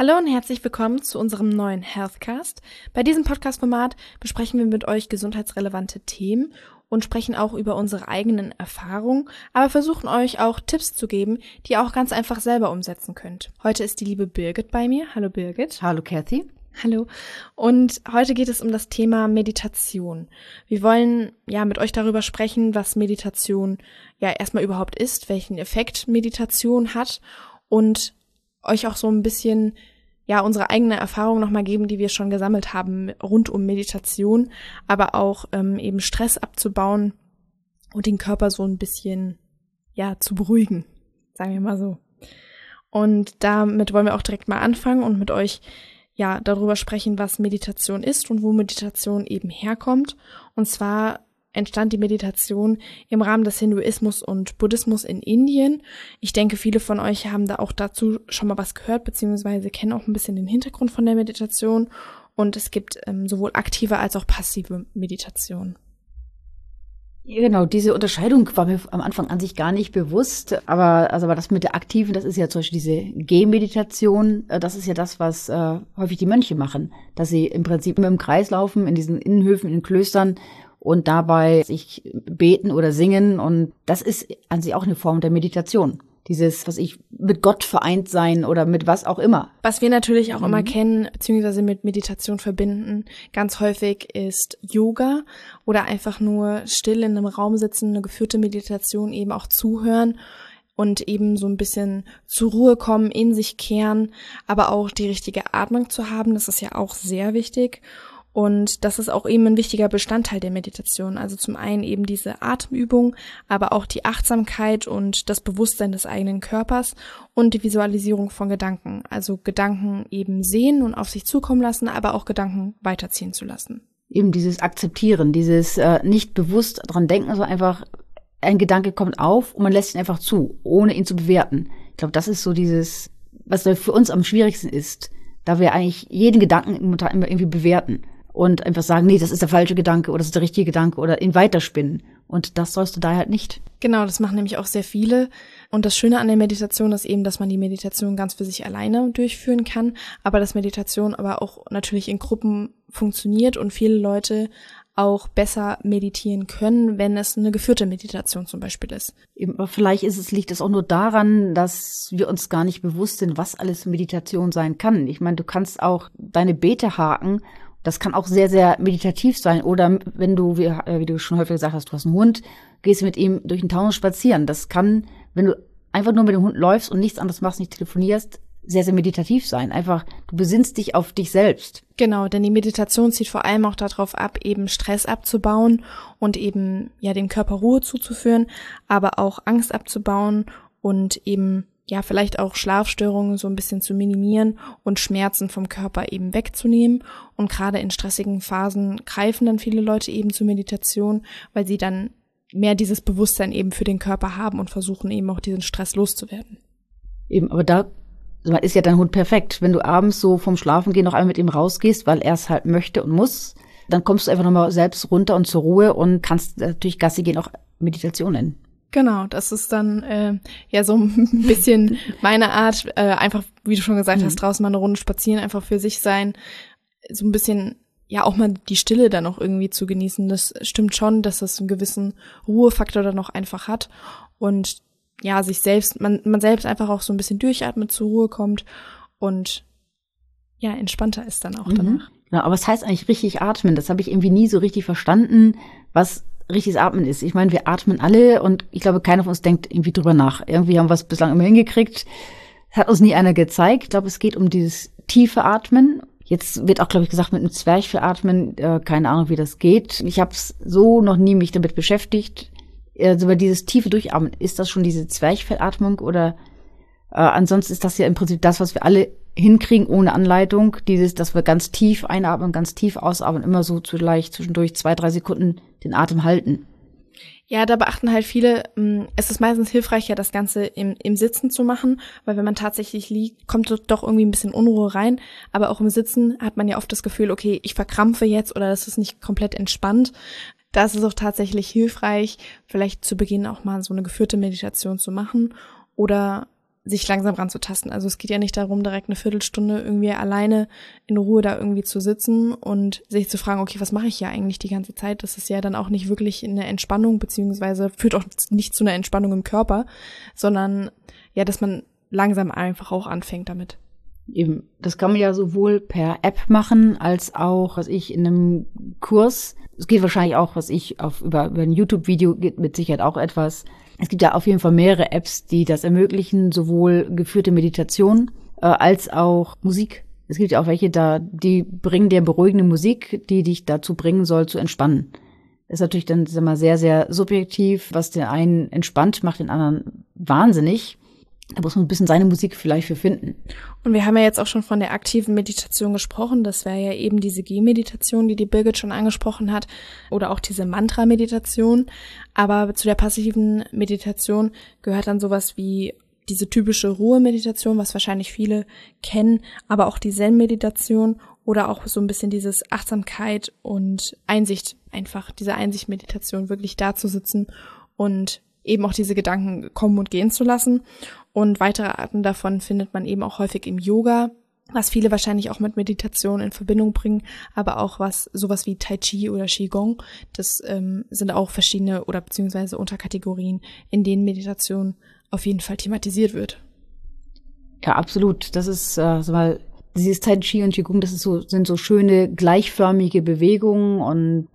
Hallo und herzlich willkommen zu unserem neuen Healthcast. Bei diesem Podcast-Format besprechen wir mit euch gesundheitsrelevante Themen und sprechen auch über unsere eigenen Erfahrungen, aber versuchen euch auch Tipps zu geben, die ihr auch ganz einfach selber umsetzen könnt. Heute ist die liebe Birgit bei mir. Hallo Birgit. Hallo Kathy. Hallo. Und heute geht es um das Thema Meditation. Wir wollen ja mit euch darüber sprechen, was Meditation ja erstmal überhaupt ist, welchen Effekt Meditation hat und euch auch so ein bisschen ja unsere eigene Erfahrung nochmal geben, die wir schon gesammelt haben rund um Meditation, aber auch ähm, eben Stress abzubauen und den Körper so ein bisschen ja zu beruhigen, sagen wir mal so. Und damit wollen wir auch direkt mal anfangen und mit euch ja darüber sprechen, was Meditation ist und wo Meditation eben herkommt. Und zwar entstand die Meditation im Rahmen des Hinduismus und Buddhismus in Indien. Ich denke, viele von euch haben da auch dazu schon mal was gehört, beziehungsweise kennen auch ein bisschen den Hintergrund von der Meditation. Und es gibt ähm, sowohl aktive als auch passive Meditation. Ja, genau, diese Unterscheidung war mir am Anfang an sich gar nicht bewusst. Aber also aber das mit der aktiven, das ist ja zum Beispiel diese Gehmeditation. Äh, das ist ja das, was äh, häufig die Mönche machen, dass sie im Prinzip immer im Kreis laufen in diesen Innenhöfen, in den Klöstern und dabei sich beten oder singen. Und das ist an sich auch eine Form der Meditation. Dieses, was ich mit Gott vereint sein oder mit was auch immer. Was wir natürlich auch mhm. immer kennen, beziehungsweise mit Meditation verbinden, ganz häufig ist Yoga oder einfach nur still in einem Raum sitzen, eine geführte Meditation eben auch zuhören und eben so ein bisschen zur Ruhe kommen, in sich kehren, aber auch die richtige Atmung zu haben, das ist ja auch sehr wichtig. Und das ist auch eben ein wichtiger Bestandteil der Meditation. Also zum einen eben diese Atemübung, aber auch die Achtsamkeit und das Bewusstsein des eigenen Körpers und die Visualisierung von Gedanken. Also Gedanken eben sehen und auf sich zukommen lassen, aber auch Gedanken weiterziehen zu lassen. Eben dieses Akzeptieren, dieses äh, nicht bewusst dran denken, sondern einfach ein Gedanke kommt auf und man lässt ihn einfach zu, ohne ihn zu bewerten. Ich glaube, das ist so dieses, was für uns am schwierigsten ist, da wir eigentlich jeden Gedanken immer irgendwie bewerten und einfach sagen, nee, das ist der falsche Gedanke oder das ist der richtige Gedanke oder ihn weiterspinnen. Und das sollst du da halt nicht. Genau, das machen nämlich auch sehr viele. Und das Schöne an der Meditation ist eben, dass man die Meditation ganz für sich alleine durchführen kann, aber dass Meditation aber auch natürlich in Gruppen funktioniert und viele Leute auch besser meditieren können, wenn es eine geführte Meditation zum Beispiel ist. Aber vielleicht ist es, liegt es auch nur daran, dass wir uns gar nicht bewusst sind, was alles Meditation sein kann. Ich meine, du kannst auch deine Bete haken das kann auch sehr, sehr meditativ sein. Oder wenn du, wie, äh, wie du schon häufig gesagt hast, du hast einen Hund, gehst mit ihm durch den Taunus spazieren. Das kann, wenn du einfach nur mit dem Hund läufst und nichts anderes machst, nicht telefonierst, sehr, sehr meditativ sein. Einfach, du besinnst dich auf dich selbst. Genau, denn die Meditation zieht vor allem auch darauf ab, eben Stress abzubauen und eben, ja, dem Körper Ruhe zuzuführen, aber auch Angst abzubauen und eben ja, vielleicht auch Schlafstörungen so ein bisschen zu minimieren und Schmerzen vom Körper eben wegzunehmen. Und gerade in stressigen Phasen greifen dann viele Leute eben zur Meditation, weil sie dann mehr dieses Bewusstsein eben für den Körper haben und versuchen eben auch diesen Stress loszuwerden. Eben, aber da ist ja dein Hund perfekt. Wenn du abends so vom Schlafengehen noch einmal mit ihm rausgehst, weil er es halt möchte und muss, dann kommst du einfach nochmal selbst runter und zur Ruhe und kannst natürlich Gassi gehen auch Meditation nennen. Genau, das ist dann äh, ja so ein bisschen meine Art, äh, einfach, wie du schon gesagt mhm. hast, draußen mal eine Runde spazieren, einfach für sich sein, so ein bisschen ja auch mal die Stille dann auch irgendwie zu genießen. Das stimmt schon, dass das einen gewissen Ruhefaktor dann noch einfach hat und ja, sich selbst, man, man selbst einfach auch so ein bisschen durchatmet, zur Ruhe kommt und ja, entspannter ist dann auch mhm. danach. Ja, aber was heißt eigentlich richtig atmen? Das habe ich irgendwie nie so richtig verstanden. Was richtiges Atmen ist. Ich meine, wir atmen alle und ich glaube, keiner von uns denkt irgendwie drüber nach. Irgendwie haben wir es bislang immer hingekriegt. Hat uns nie einer gezeigt. Ich glaube, es geht um dieses tiefe Atmen. Jetzt wird auch, glaube ich, gesagt, mit einem Zwerchfellatmen, äh, keine Ahnung, wie das geht. Ich habe es so noch nie mich damit beschäftigt. Also über dieses tiefe Durchatmen, ist das schon diese Zwerchfellatmung oder äh, ansonsten ist das ja im Prinzip das, was wir alle hinkriegen ohne Anleitung. Dieses, dass wir ganz tief einatmen, ganz tief ausatmen, immer so zugleich zwischendurch zwei, drei Sekunden den Atem halten. Ja, da beachten halt viele, mm, es ist meistens hilfreicher, das Ganze im, im Sitzen zu machen, weil wenn man tatsächlich liegt, kommt doch irgendwie ein bisschen Unruhe rein. Aber auch im Sitzen hat man ja oft das Gefühl, okay, ich verkrampfe jetzt oder das ist nicht komplett entspannt. Da ist es auch tatsächlich hilfreich, vielleicht zu Beginn auch mal so eine geführte Meditation zu machen oder sich langsam ranzutasten. Also es geht ja nicht darum, direkt eine Viertelstunde irgendwie alleine in Ruhe da irgendwie zu sitzen und sich zu fragen, okay, was mache ich ja eigentlich die ganze Zeit? Das ist ja dann auch nicht wirklich eine Entspannung, beziehungsweise führt auch nicht zu einer Entspannung im Körper, sondern ja, dass man langsam einfach auch anfängt damit. Eben, das kann man ja sowohl per App machen, als auch, was ich in einem Kurs, es geht wahrscheinlich auch, was ich auf, über, über ein YouTube-Video geht mit Sicherheit auch etwas. Es gibt ja auf jeden Fall mehrere Apps, die das ermöglichen, sowohl geführte Meditation äh, als auch Musik. Es gibt ja auch welche da, die bringen dir beruhigende Musik, die dich dazu bringen soll, zu entspannen. Ist natürlich dann sag mal, sehr, sehr subjektiv, was den einen entspannt, macht den anderen wahnsinnig. Da muss man ein bisschen seine Musik vielleicht für finden. Und wir haben ja jetzt auch schon von der aktiven Meditation gesprochen. Das wäre ja eben diese G-Meditation, die die Birgit schon angesprochen hat. Oder auch diese Mantra-Meditation. Aber zu der passiven Meditation gehört dann sowas wie diese typische Ruhe-Meditation, was wahrscheinlich viele kennen, aber auch die Zen-Meditation oder auch so ein bisschen dieses Achtsamkeit und Einsicht, einfach diese Einsicht-Meditation, wirklich da zu sitzen und eben auch diese Gedanken kommen und gehen zu lassen. Und weitere Arten davon findet man eben auch häufig im Yoga, was viele wahrscheinlich auch mit Meditation in Verbindung bringen, aber auch was sowas wie Tai Chi oder Qigong. Das ähm, sind auch verschiedene oder beziehungsweise Unterkategorien, in denen Meditation auf jeden Fall thematisiert wird. Ja, absolut. Das ist äh, mal dieses Tai Chi und Qigong, das ist so, sind so schöne gleichförmige Bewegungen und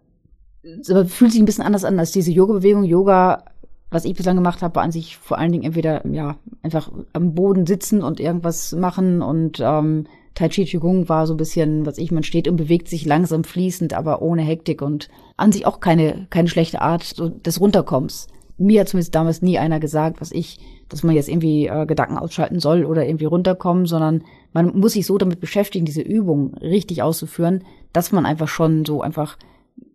aber fühlt sich ein bisschen anders an als diese Yoga-Bewegung. Yoga was ich bislang gemacht habe, war an sich vor allen Dingen entweder ja einfach am Boden sitzen und irgendwas machen und ähm, Tai Chi Qigong war so ein bisschen, was ich, man steht und bewegt sich langsam fließend, aber ohne Hektik und an sich auch keine, keine schlechte Art des Runterkommens. Mir hat zumindest damals nie einer gesagt, was ich, dass man jetzt irgendwie äh, Gedanken ausschalten soll oder irgendwie runterkommen, sondern man muss sich so damit beschäftigen, diese Übung richtig auszuführen, dass man einfach schon so einfach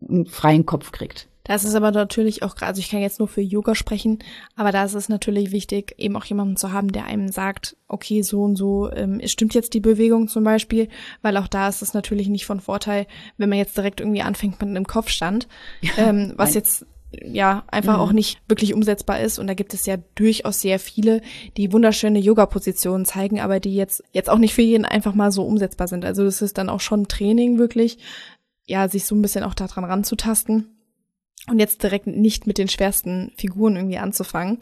einen freien Kopf kriegt. Das ist aber natürlich auch, also ich kann jetzt nur für Yoga sprechen, aber da ist es natürlich wichtig, eben auch jemanden zu haben, der einem sagt, okay, so und so ähm, stimmt jetzt die Bewegung zum Beispiel, weil auch da ist es natürlich nicht von Vorteil, wenn man jetzt direkt irgendwie anfängt mit einem Kopfstand, ja, ähm, was jetzt ja einfach mhm. auch nicht wirklich umsetzbar ist und da gibt es ja durchaus sehr viele, die wunderschöne Yoga-Positionen zeigen, aber die jetzt jetzt auch nicht für jeden einfach mal so umsetzbar sind. Also das ist dann auch schon Training wirklich, ja, sich so ein bisschen auch daran ranzutasten und jetzt direkt nicht mit den schwersten Figuren irgendwie anzufangen,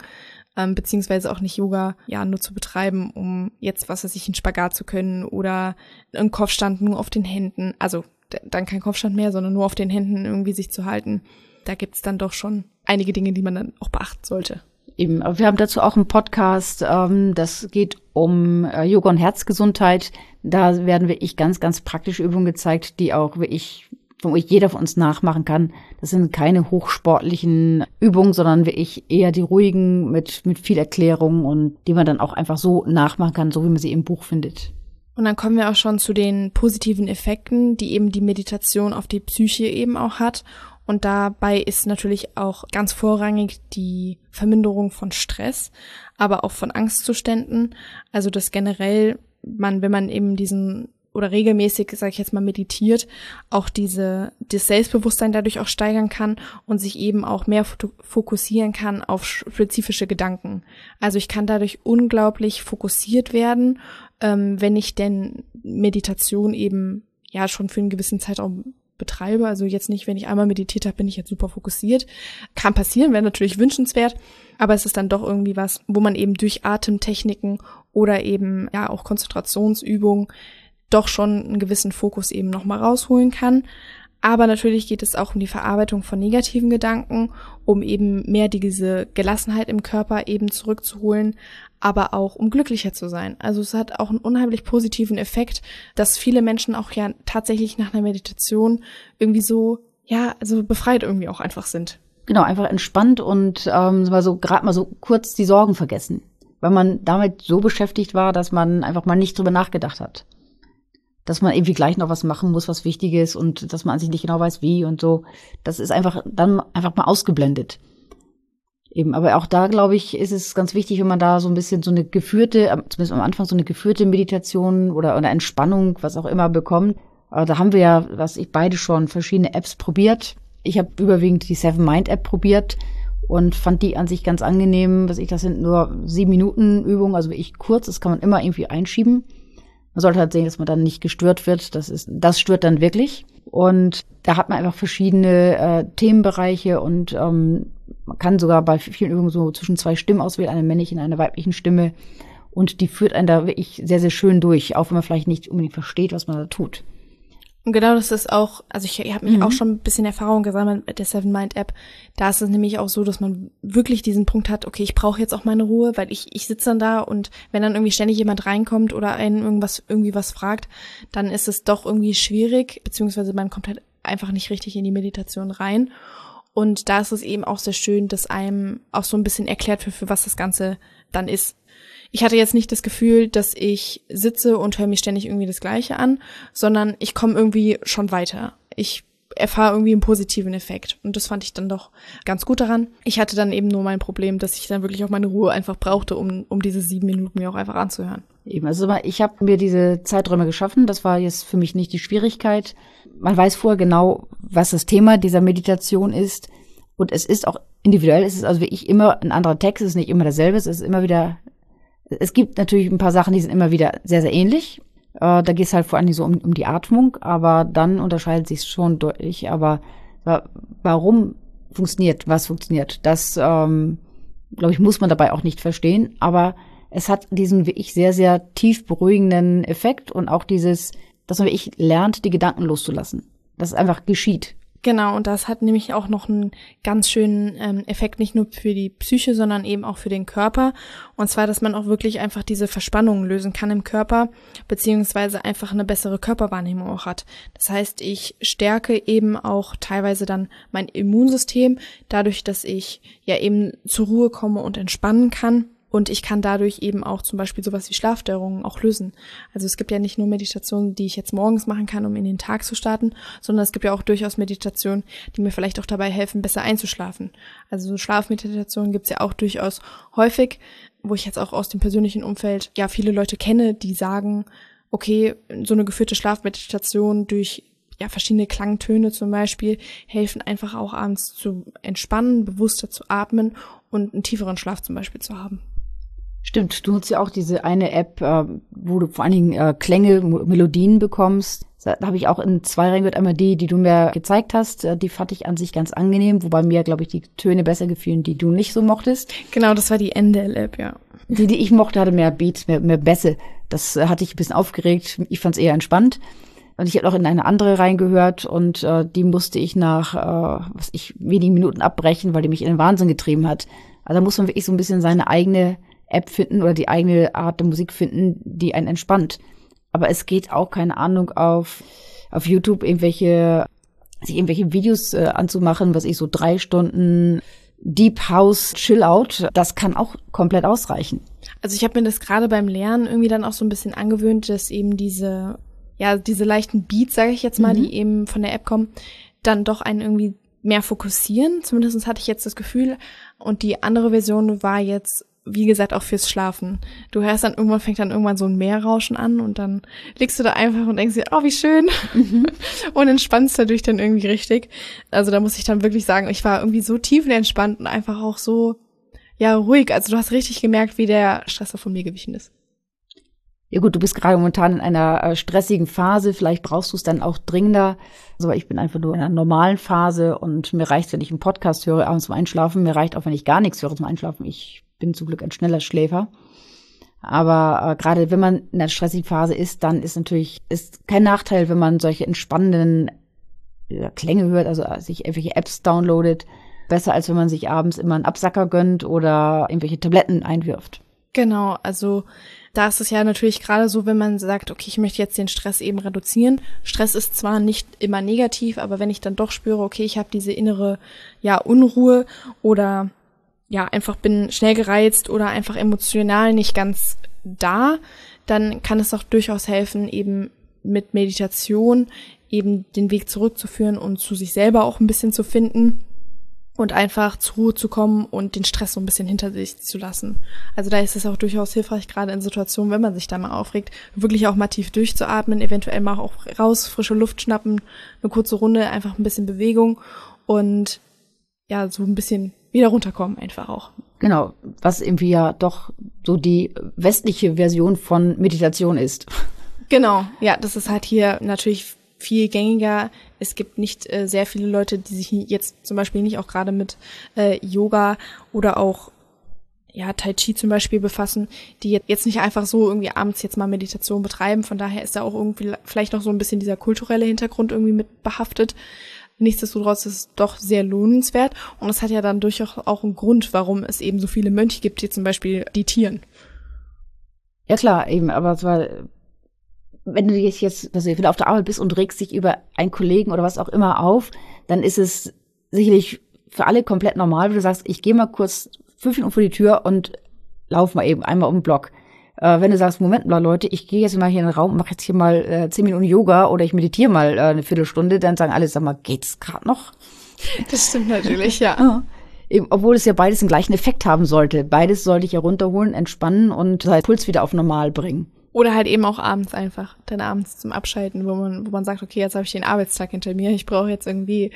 ähm, beziehungsweise auch nicht Yoga ja nur zu betreiben, um jetzt, was weiß ich, einen Spagat zu können oder einen Kopfstand nur auf den Händen, also dann kein Kopfstand mehr, sondern nur auf den Händen irgendwie sich zu halten. Da gibt's dann doch schon einige Dinge, die man dann auch beachten sollte. Eben, wir haben dazu auch einen Podcast, ähm, das geht um äh, Yoga und Herzgesundheit. Da werden wirklich ganz, ganz praktische Übungen gezeigt, die auch wirklich wo jeder von uns nachmachen kann. Das sind keine hochsportlichen Übungen, sondern wirklich eher die ruhigen mit, mit viel Erklärung und die man dann auch einfach so nachmachen kann, so wie man sie im Buch findet. Und dann kommen wir auch schon zu den positiven Effekten, die eben die Meditation auf die Psyche eben auch hat. Und dabei ist natürlich auch ganz vorrangig die Verminderung von Stress, aber auch von Angstzuständen. Also dass generell man, wenn man eben diesen oder regelmäßig, sage ich jetzt mal, meditiert, auch diese das Selbstbewusstsein dadurch auch steigern kann und sich eben auch mehr fokussieren kann auf spezifische Gedanken. Also ich kann dadurch unglaublich fokussiert werden, ähm, wenn ich denn Meditation eben ja schon für einen gewissen Zeitraum betreibe. Also jetzt nicht, wenn ich einmal meditiert habe, bin ich jetzt super fokussiert. Kann passieren, wäre natürlich wünschenswert, aber es ist dann doch irgendwie was, wo man eben durch Atemtechniken oder eben ja auch Konzentrationsübungen doch schon einen gewissen Fokus eben nochmal rausholen kann. Aber natürlich geht es auch um die Verarbeitung von negativen Gedanken, um eben mehr diese Gelassenheit im Körper eben zurückzuholen, aber auch um glücklicher zu sein. Also es hat auch einen unheimlich positiven Effekt, dass viele Menschen auch ja tatsächlich nach einer Meditation irgendwie so, ja, also befreit irgendwie auch einfach sind. Genau, einfach entspannt und ähm, mal so gerade mal so kurz die Sorgen vergessen, weil man damit so beschäftigt war, dass man einfach mal nicht drüber nachgedacht hat dass man irgendwie gleich noch was machen muss, was wichtig ist und dass man an sich nicht genau weiß, wie und so. Das ist einfach dann einfach mal ausgeblendet. Eben, aber auch da, glaube ich, ist es ganz wichtig, wenn man da so ein bisschen so eine geführte, zumindest am Anfang so eine geführte Meditation oder eine Entspannung, was auch immer bekommt. Aber da haben wir ja, was ich beide schon, verschiedene Apps probiert. Ich habe überwiegend die Seven Mind App probiert und fand die an sich ganz angenehm. Was ich, das sind nur sieben Minuten Übungen, also wirklich kurz, das kann man immer irgendwie einschieben. Man sollte halt sehen, dass man dann nicht gestört wird. Das ist, das stört dann wirklich. Und da hat man einfach verschiedene äh, Themenbereiche und ähm, man kann sogar bei vielen Übungen so zwischen zwei Stimmen auswählen, eine männliche und eine weibliche Stimme. Und die führt einen da wirklich sehr, sehr schön durch, auch wenn man vielleicht nicht unbedingt versteht, was man da tut. Und genau das ist auch, also ich, ich habe mich mhm. auch schon ein bisschen Erfahrung gesammelt mit der Seven Mind App. Da ist es nämlich auch so, dass man wirklich diesen Punkt hat, okay, ich brauche jetzt auch meine Ruhe, weil ich, ich sitze dann da und wenn dann irgendwie ständig jemand reinkommt oder einen irgendwas, irgendwie was fragt, dann ist es doch irgendwie schwierig, beziehungsweise man kommt halt einfach nicht richtig in die Meditation rein. Und da ist es eben auch sehr schön, dass einem auch so ein bisschen erklärt wird, für was das Ganze dann ist ich hatte jetzt nicht das Gefühl, dass ich sitze und höre mir ständig irgendwie das Gleiche an, sondern ich komme irgendwie schon weiter. Ich erfahre irgendwie einen positiven Effekt. Und das fand ich dann doch ganz gut daran. Ich hatte dann eben nur mein Problem, dass ich dann wirklich auch meine Ruhe einfach brauchte, um, um diese sieben Minuten mir auch einfach anzuhören. Eben, also ich habe mir diese Zeiträume geschaffen. Das war jetzt für mich nicht die Schwierigkeit. Man weiß vorher genau, was das Thema dieser Meditation ist. Und es ist auch individuell. Es ist also wie ich immer ein anderer Text. Es ist nicht immer dasselbe. Es ist immer wieder es gibt natürlich ein paar Sachen, die sind immer wieder sehr, sehr ähnlich. Äh, da geht es halt vor allem so um, um die Atmung, aber dann unterscheidet sich schon deutlich. Aber warum funktioniert, was funktioniert, das, ähm, glaube ich, muss man dabei auch nicht verstehen. Aber es hat diesen, wie ich, sehr, sehr tief beruhigenden Effekt und auch dieses, dass man wie ich lernt, die Gedanken loszulassen. Dass es einfach geschieht. Genau, und das hat nämlich auch noch einen ganz schönen ähm, Effekt, nicht nur für die Psyche, sondern eben auch für den Körper. Und zwar, dass man auch wirklich einfach diese Verspannungen lösen kann im Körper, beziehungsweise einfach eine bessere Körperwahrnehmung auch hat. Das heißt, ich stärke eben auch teilweise dann mein Immunsystem, dadurch, dass ich ja eben zur Ruhe komme und entspannen kann. Und ich kann dadurch eben auch zum Beispiel sowas wie Schlafstörungen auch lösen. Also es gibt ja nicht nur Meditationen, die ich jetzt morgens machen kann, um in den Tag zu starten, sondern es gibt ja auch durchaus Meditationen, die mir vielleicht auch dabei helfen, besser einzuschlafen. Also so Schlafmeditationen gibt's ja auch durchaus häufig, wo ich jetzt auch aus dem persönlichen Umfeld ja viele Leute kenne, die sagen, okay, so eine geführte Schlafmeditation durch ja, verschiedene Klangtöne zum Beispiel helfen einfach auch abends zu entspannen, bewusster zu atmen und einen tieferen Schlaf zum Beispiel zu haben. Stimmt, du nutzt ja auch diese eine App, äh, wo du vor allen Dingen äh, Klänge, Melodien bekommst. Da habe ich auch in zwei Reihen einmal die, die du mir gezeigt hast. Äh, die fand ich an sich ganz angenehm, wobei mir, glaube ich, die Töne besser gefielen, die du nicht so mochtest. Genau, das war die Endel-App, ja. Die, die ich mochte, hatte mehr Beats, mehr, mehr Bässe. Das äh, hatte ich ein bisschen aufgeregt. Ich fand es eher entspannt. Und ich habe auch in eine andere reingehört und äh, die musste ich nach, äh, was ich, wenigen Minuten abbrechen, weil die mich in den Wahnsinn getrieben hat. Also da muss man wirklich so ein bisschen seine eigene App finden oder die eigene Art der Musik finden, die einen entspannt. Aber es geht auch, keine Ahnung, auf, auf YouTube irgendwelche, sich irgendwelche Videos äh, anzumachen, was ich so drei Stunden Deep House Chill Out, das kann auch komplett ausreichen. Also ich habe mir das gerade beim Lernen irgendwie dann auch so ein bisschen angewöhnt, dass eben diese, ja, diese leichten Beats, sage ich jetzt mal, mhm. die eben von der App kommen, dann doch einen irgendwie mehr fokussieren. Zumindest hatte ich jetzt das Gefühl. Und die andere Version war jetzt wie gesagt, auch fürs Schlafen. Du hörst dann irgendwann, fängt dann irgendwann so ein Meerrauschen an und dann liegst du da einfach und denkst dir, oh, wie schön. Mhm. und entspannst dadurch dann irgendwie richtig. Also da muss ich dann wirklich sagen, ich war irgendwie so tiefenentspannt und einfach auch so, ja, ruhig. Also du hast richtig gemerkt, wie der Stresser von mir gewichen ist. Ja gut, du bist gerade momentan in einer äh, stressigen Phase, vielleicht brauchst du es dann auch dringender. Also ich bin einfach nur in einer normalen Phase und mir reicht, wenn ich einen Podcast höre abends zum Einschlafen. Mir reicht auch, wenn ich gar nichts höre zum Einschlafen. Ich bin zum Glück ein schneller Schläfer. Aber äh, gerade wenn man in einer stressigen Phase ist, dann ist natürlich ist kein Nachteil, wenn man solche entspannenden äh, Klänge hört, also äh, sich irgendwelche Apps downloadet. Besser als wenn man sich abends immer einen Absacker gönnt oder irgendwelche Tabletten einwirft. Genau, also da ist es ja natürlich gerade so, wenn man sagt, okay, ich möchte jetzt den Stress eben reduzieren. Stress ist zwar nicht immer negativ, aber wenn ich dann doch spüre, okay, ich habe diese innere ja Unruhe oder ja, einfach bin schnell gereizt oder einfach emotional nicht ganz da, dann kann es auch durchaus helfen, eben mit Meditation eben den Weg zurückzuführen und zu sich selber auch ein bisschen zu finden und einfach zur Ruhe zu kommen und den Stress so ein bisschen hinter sich zu lassen. Also da ist es auch durchaus hilfreich, gerade in Situationen, wenn man sich da mal aufregt, wirklich auch mal tief durchzuatmen, eventuell mal auch raus, frische Luft schnappen, eine kurze Runde, einfach ein bisschen Bewegung und ja, so ein bisschen wieder runterkommen einfach auch. Genau, was irgendwie ja doch so die westliche Version von Meditation ist. Genau, ja, das ist halt hier natürlich viel gängiger. Es gibt nicht äh, sehr viele Leute, die sich jetzt zum Beispiel nicht auch gerade mit äh, Yoga oder auch ja, Tai Chi zum Beispiel befassen, die jetzt nicht einfach so irgendwie abends jetzt mal Meditation betreiben. Von daher ist da auch irgendwie vielleicht noch so ein bisschen dieser kulturelle Hintergrund irgendwie mit behaftet. Nichtsdestotrotz ist es doch sehr lohnenswert und es hat ja dann durchaus auch einen Grund, warum es eben so viele Mönche gibt, die zum Beispiel die Tieren. Ja klar, eben, aber es war, wenn du dich jetzt, also wenn du auf der Arbeit bist und regst dich über einen Kollegen oder was auch immer auf, dann ist es sicherlich für alle komplett normal, wenn du sagst, ich gehe mal kurz fünf Minuten vor die Tür und lauf mal eben einmal um den Block. Äh, wenn du sagst, Moment mal, Leute, ich gehe jetzt mal hier in den Raum, mache jetzt hier mal äh, zehn Minuten Yoga oder ich meditiere mal äh, eine Viertelstunde, dann sagen alle, sag mal, geht's gerade noch? Das stimmt natürlich, ja. ja. Eben, obwohl es ja beides den gleichen Effekt haben sollte. Beides sollte ich ja runterholen, entspannen und halt Puls wieder auf normal bringen. Oder halt eben auch abends einfach, dann abends zum Abschalten, wo man, wo man sagt, okay, jetzt habe ich den Arbeitstag hinter mir, ich brauche jetzt irgendwie,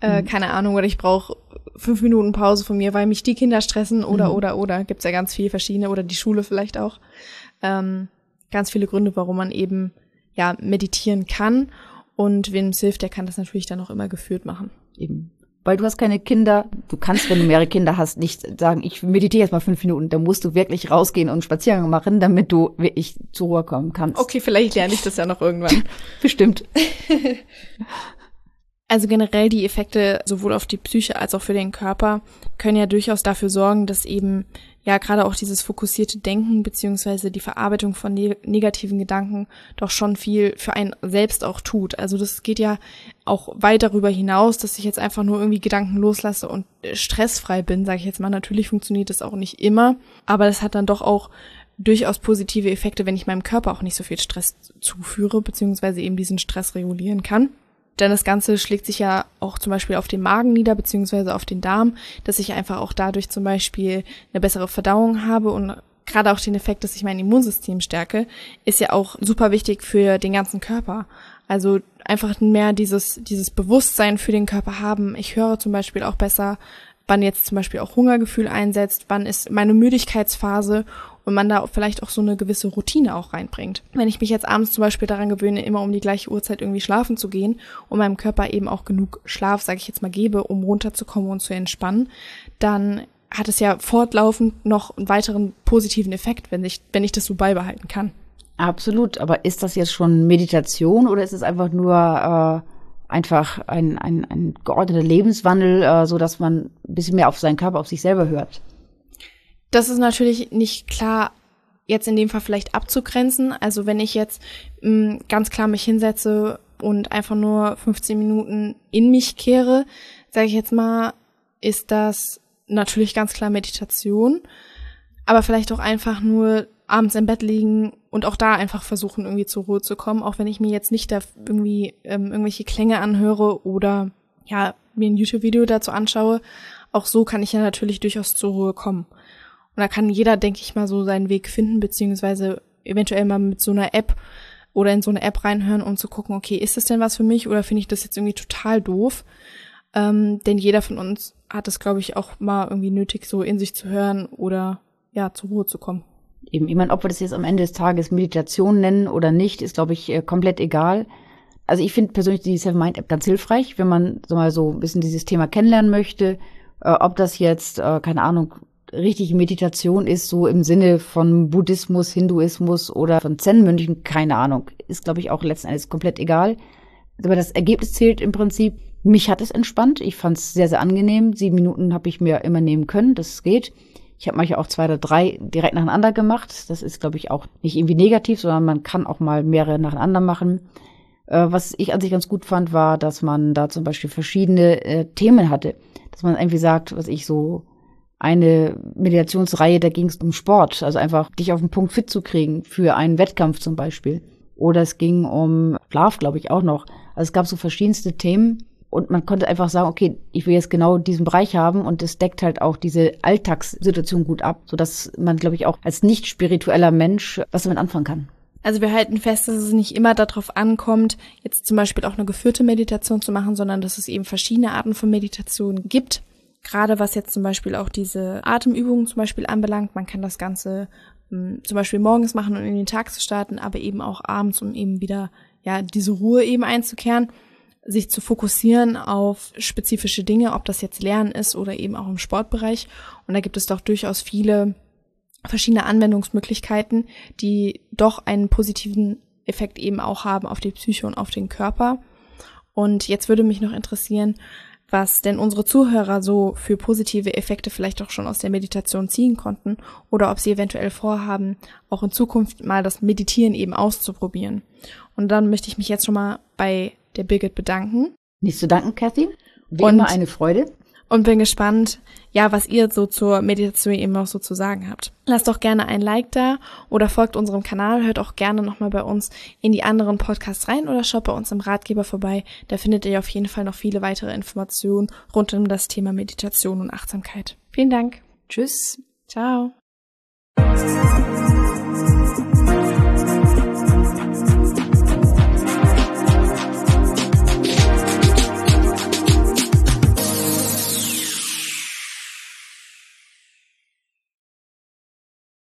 äh, mhm. keine Ahnung, oder ich brauche fünf Minuten Pause von mir, weil mich die Kinder stressen oder, mhm. oder, oder. Gibt's ja ganz viele verschiedene oder die Schule vielleicht auch. Ähm, ganz viele Gründe, warum man eben, ja, meditieren kann. Und wem es hilft, der kann das natürlich dann auch immer geführt machen. Eben. Weil du hast keine Kinder, du kannst, wenn du mehrere Kinder hast, nicht sagen, ich meditiere jetzt mal fünf Minuten. Da musst du wirklich rausgehen und Spaziergang machen, damit du wirklich zur Ruhe kommen kannst. Okay, vielleicht lerne ich das ja noch irgendwann. Bestimmt. Also generell die Effekte sowohl auf die Psyche als auch für den Körper können ja durchaus dafür sorgen, dass eben ja gerade auch dieses fokussierte Denken beziehungsweise die Verarbeitung von ne negativen Gedanken doch schon viel für einen selbst auch tut. Also das geht ja auch weit darüber hinaus, dass ich jetzt einfach nur irgendwie Gedanken loslasse und stressfrei bin, sage ich jetzt mal. Natürlich funktioniert das auch nicht immer, aber das hat dann doch auch durchaus positive Effekte, wenn ich meinem Körper auch nicht so viel Stress zuführe, beziehungsweise eben diesen Stress regulieren kann. Denn das Ganze schlägt sich ja auch zum Beispiel auf den Magen nieder, beziehungsweise auf den Darm, dass ich einfach auch dadurch zum Beispiel eine bessere Verdauung habe und gerade auch den Effekt, dass ich mein Immunsystem stärke, ist ja auch super wichtig für den ganzen Körper. Also einfach mehr dieses, dieses Bewusstsein für den Körper haben. Ich höre zum Beispiel auch besser, wann jetzt zum Beispiel auch Hungergefühl einsetzt, wann ist meine Müdigkeitsphase und man da vielleicht auch so eine gewisse Routine auch reinbringt. Wenn ich mich jetzt abends zum Beispiel daran gewöhne, immer um die gleiche Uhrzeit irgendwie schlafen zu gehen und meinem Körper eben auch genug Schlaf, sage ich jetzt mal, gebe, um runterzukommen und zu entspannen, dann hat es ja fortlaufend noch einen weiteren positiven Effekt, wenn ich, wenn ich das so beibehalten kann. Absolut, aber ist das jetzt schon Meditation oder ist es einfach nur äh, einfach ein, ein, ein geordneter Lebenswandel, äh, so dass man ein bisschen mehr auf seinen Körper, auf sich selber hört? Das ist natürlich nicht klar jetzt in dem Fall vielleicht abzugrenzen. Also wenn ich jetzt mh, mm, ganz klar mich hinsetze und einfach nur 15 Minuten in mich kehre, sage ich jetzt mal, ist das natürlich ganz klar Meditation, aber vielleicht auch einfach nur abends im Bett liegen und auch da einfach versuchen, irgendwie zur Ruhe zu kommen, auch wenn ich mir jetzt nicht da irgendwie ähm, irgendwelche Klänge anhöre oder ja, mir ein YouTube-Video dazu anschaue. Auch so kann ich ja natürlich durchaus zur Ruhe kommen. Und da kann jeder, denke ich mal, so seinen Weg finden, beziehungsweise eventuell mal mit so einer App oder in so eine App reinhören, um zu gucken, okay, ist das denn was für mich oder finde ich das jetzt irgendwie total doof? Ähm, denn jeder von uns hat es, glaube ich, auch mal irgendwie nötig, so in sich zu hören oder ja, zur Ruhe zu kommen. Eben, ich meine, ob wir das jetzt am Ende des Tages Meditation nennen oder nicht, ist, glaube ich, äh, komplett egal. Also ich finde persönlich die Seven Mind App ganz hilfreich, wenn man so mal so ein bisschen dieses Thema kennenlernen möchte. Äh, ob das jetzt, äh, keine Ahnung, richtig Meditation ist, so im Sinne von Buddhismus, Hinduismus oder von Zen-Mönchen, keine Ahnung. Ist, glaube ich, auch letzten Endes komplett egal. Aber das Ergebnis zählt im Prinzip. Mich hat es entspannt. Ich fand es sehr, sehr angenehm. Sieben Minuten habe ich mir immer nehmen können. Das geht. Ich habe manchmal auch zwei oder drei direkt nacheinander gemacht. Das ist, glaube ich, auch nicht irgendwie negativ, sondern man kann auch mal mehrere nacheinander machen. Äh, was ich an sich ganz gut fand, war, dass man da zum Beispiel verschiedene äh, Themen hatte. Dass man irgendwie sagt, was ich so eine Mediationsreihe, da ging es um Sport, also einfach dich auf den Punkt fit zu kriegen für einen Wettkampf zum Beispiel. Oder es ging um Schlaf, glaube ich, auch noch. Also es gab so verschiedenste Themen und man konnte einfach sagen, okay, ich will jetzt genau diesen Bereich haben und es deckt halt auch diese Alltagssituation gut ab, sodass man, glaube ich, auch als nicht spiritueller Mensch was damit anfangen kann. Also wir halten fest, dass es nicht immer darauf ankommt, jetzt zum Beispiel auch eine geführte Meditation zu machen, sondern dass es eben verschiedene Arten von Meditation gibt. Gerade was jetzt zum Beispiel auch diese Atemübungen zum Beispiel anbelangt, man kann das Ganze ähm, zum Beispiel morgens machen, um in den Tag zu starten, aber eben auch abends, um eben wieder ja diese Ruhe eben einzukehren, sich zu fokussieren auf spezifische Dinge, ob das jetzt Lernen ist oder eben auch im Sportbereich. Und da gibt es doch durchaus viele verschiedene Anwendungsmöglichkeiten, die doch einen positiven Effekt eben auch haben auf die Psyche und auf den Körper. Und jetzt würde mich noch interessieren, was denn unsere Zuhörer so für positive Effekte vielleicht auch schon aus der Meditation ziehen konnten oder ob sie eventuell vorhaben, auch in Zukunft mal das Meditieren eben auszuprobieren. Und dann möchte ich mich jetzt schon mal bei der Birgit bedanken. Nicht zu danken, Kathy. Wie und, immer eine Freude. Und bin gespannt, ja, was ihr so zur Meditation eben noch so zu sagen habt. Lasst doch gerne ein Like da oder folgt unserem Kanal, hört auch gerne nochmal bei uns in die anderen Podcasts rein oder schaut bei uns im Ratgeber vorbei. Da findet ihr auf jeden Fall noch viele weitere Informationen rund um das Thema Meditation und Achtsamkeit. Vielen Dank. Tschüss. Ciao.